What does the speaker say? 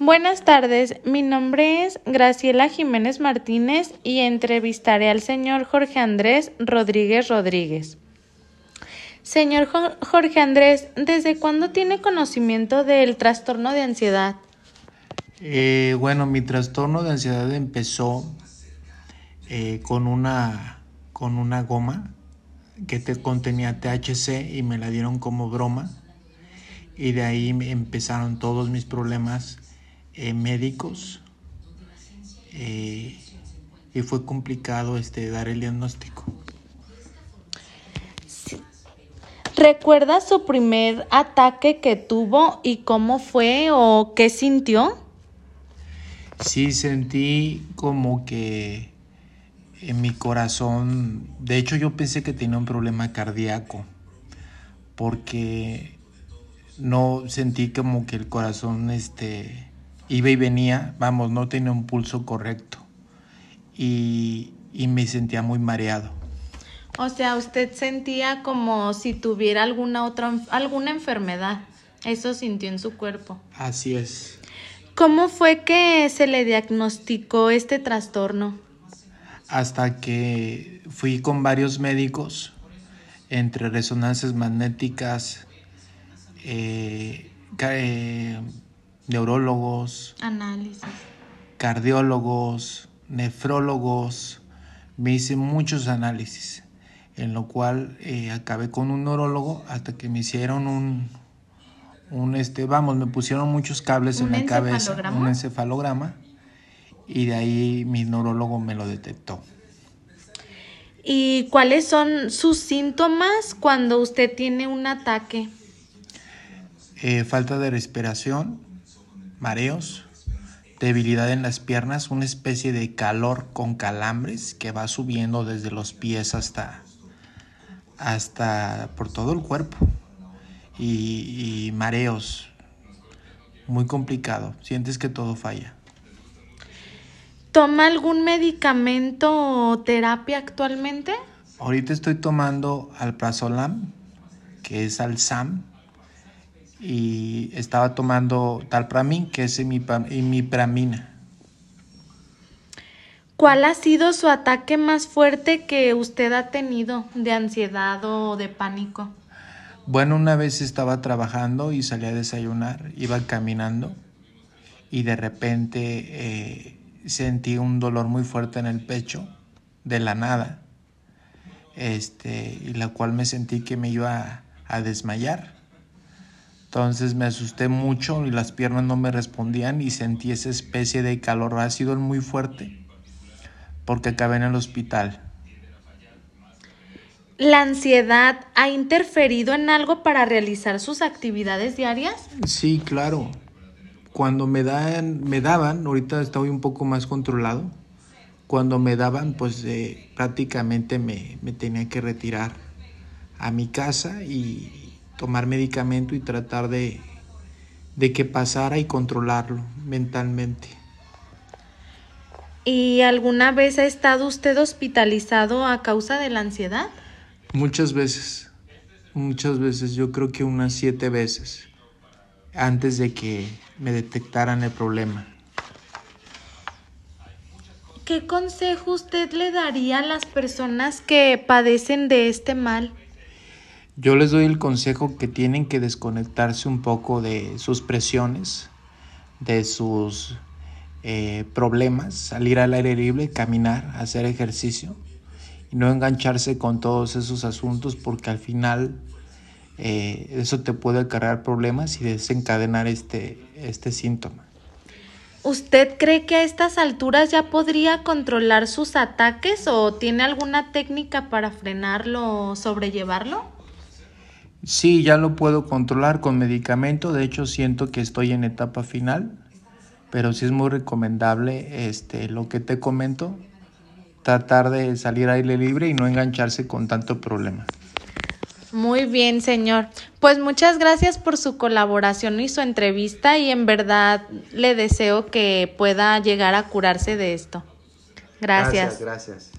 Buenas tardes, mi nombre es Graciela Jiménez Martínez y entrevistaré al señor Jorge Andrés Rodríguez Rodríguez. Señor Jorge Andrés, ¿desde cuándo tiene conocimiento del trastorno de ansiedad? Eh, bueno, mi trastorno de ansiedad empezó eh, con, una, con una goma que te contenía THC y me la dieron como broma. Y de ahí empezaron todos mis problemas eh, médicos. y fue complicado este, dar el diagnóstico. ¿Recuerda su primer ataque que tuvo y cómo fue o qué sintió? Sí, sentí como que en mi corazón, de hecho yo pensé que tenía un problema cardíaco, porque no sentí como que el corazón este, iba y venía, vamos, no tenía un pulso correcto y, y me sentía muy mareado. O sea, usted sentía como si tuviera alguna otra alguna enfermedad. Eso sintió en su cuerpo. Así es. ¿Cómo fue que se le diagnosticó este trastorno? Hasta que fui con varios médicos, entre resonancias magnéticas, eh, eh, neurólogos, análisis, cardiólogos, nefrólogos, me hice muchos análisis en lo cual eh, acabé con un neurólogo hasta que me hicieron un, un este, vamos, me pusieron muchos cables en la cabeza, un encefalograma, y de ahí mi neurólogo me lo detectó. ¿Y cuáles son sus síntomas cuando usted tiene un ataque? Eh, falta de respiración, mareos, debilidad en las piernas, una especie de calor con calambres que va subiendo desde los pies hasta, hasta por todo el cuerpo y, mareos. Muy complicado. Sientes que todo falla. ¿Toma algún medicamento o terapia actualmente? Ahorita estoy tomando alprazolam, que es alzam, y estaba tomando talpramin, que es imipramina. ¿Cuál ha sido su ataque más fuerte que usted ha tenido de ansiedad o de pánico? Bueno, una vez estaba trabajando y salí a desayunar, iba caminando y de repente eh, sentí un dolor muy fuerte en el pecho, de la nada, este, y la cual me sentí que me iba a desmayar. Entonces me asusté mucho y las piernas no me respondían y sentí esa especie de calor ácido muy fuerte porque acabé en el hospital. ¿La ansiedad ha interferido en algo para realizar sus actividades diarias? Sí, claro. Cuando me dan, me daban, ahorita estoy un poco más controlado. Cuando me daban, pues eh, prácticamente me, me tenía que retirar a mi casa y tomar medicamento y tratar de, de que pasara y controlarlo mentalmente. ¿Y alguna vez ha estado usted hospitalizado a causa de la ansiedad? Muchas veces, muchas veces, yo creo que unas siete veces, antes de que me detectaran el problema. ¿Qué consejo usted le daría a las personas que padecen de este mal? Yo les doy el consejo que tienen que desconectarse un poco de sus presiones, de sus eh, problemas, salir al aire libre, caminar, hacer ejercicio y no engancharse con todos esos asuntos porque al final eh, eso te puede acarrear problemas y desencadenar este, este síntoma. ¿Usted cree que a estas alturas ya podría controlar sus ataques o tiene alguna técnica para frenarlo o sobrellevarlo? Sí, ya lo puedo controlar con medicamento. De hecho, siento que estoy en etapa final pero sí es muy recomendable este, lo que te comento, tratar de salir aire libre y no engancharse con tanto problema. Muy bien, señor. Pues muchas gracias por su colaboración y su entrevista y en verdad le deseo que pueda llegar a curarse de esto. Gracias. Gracias, gracias.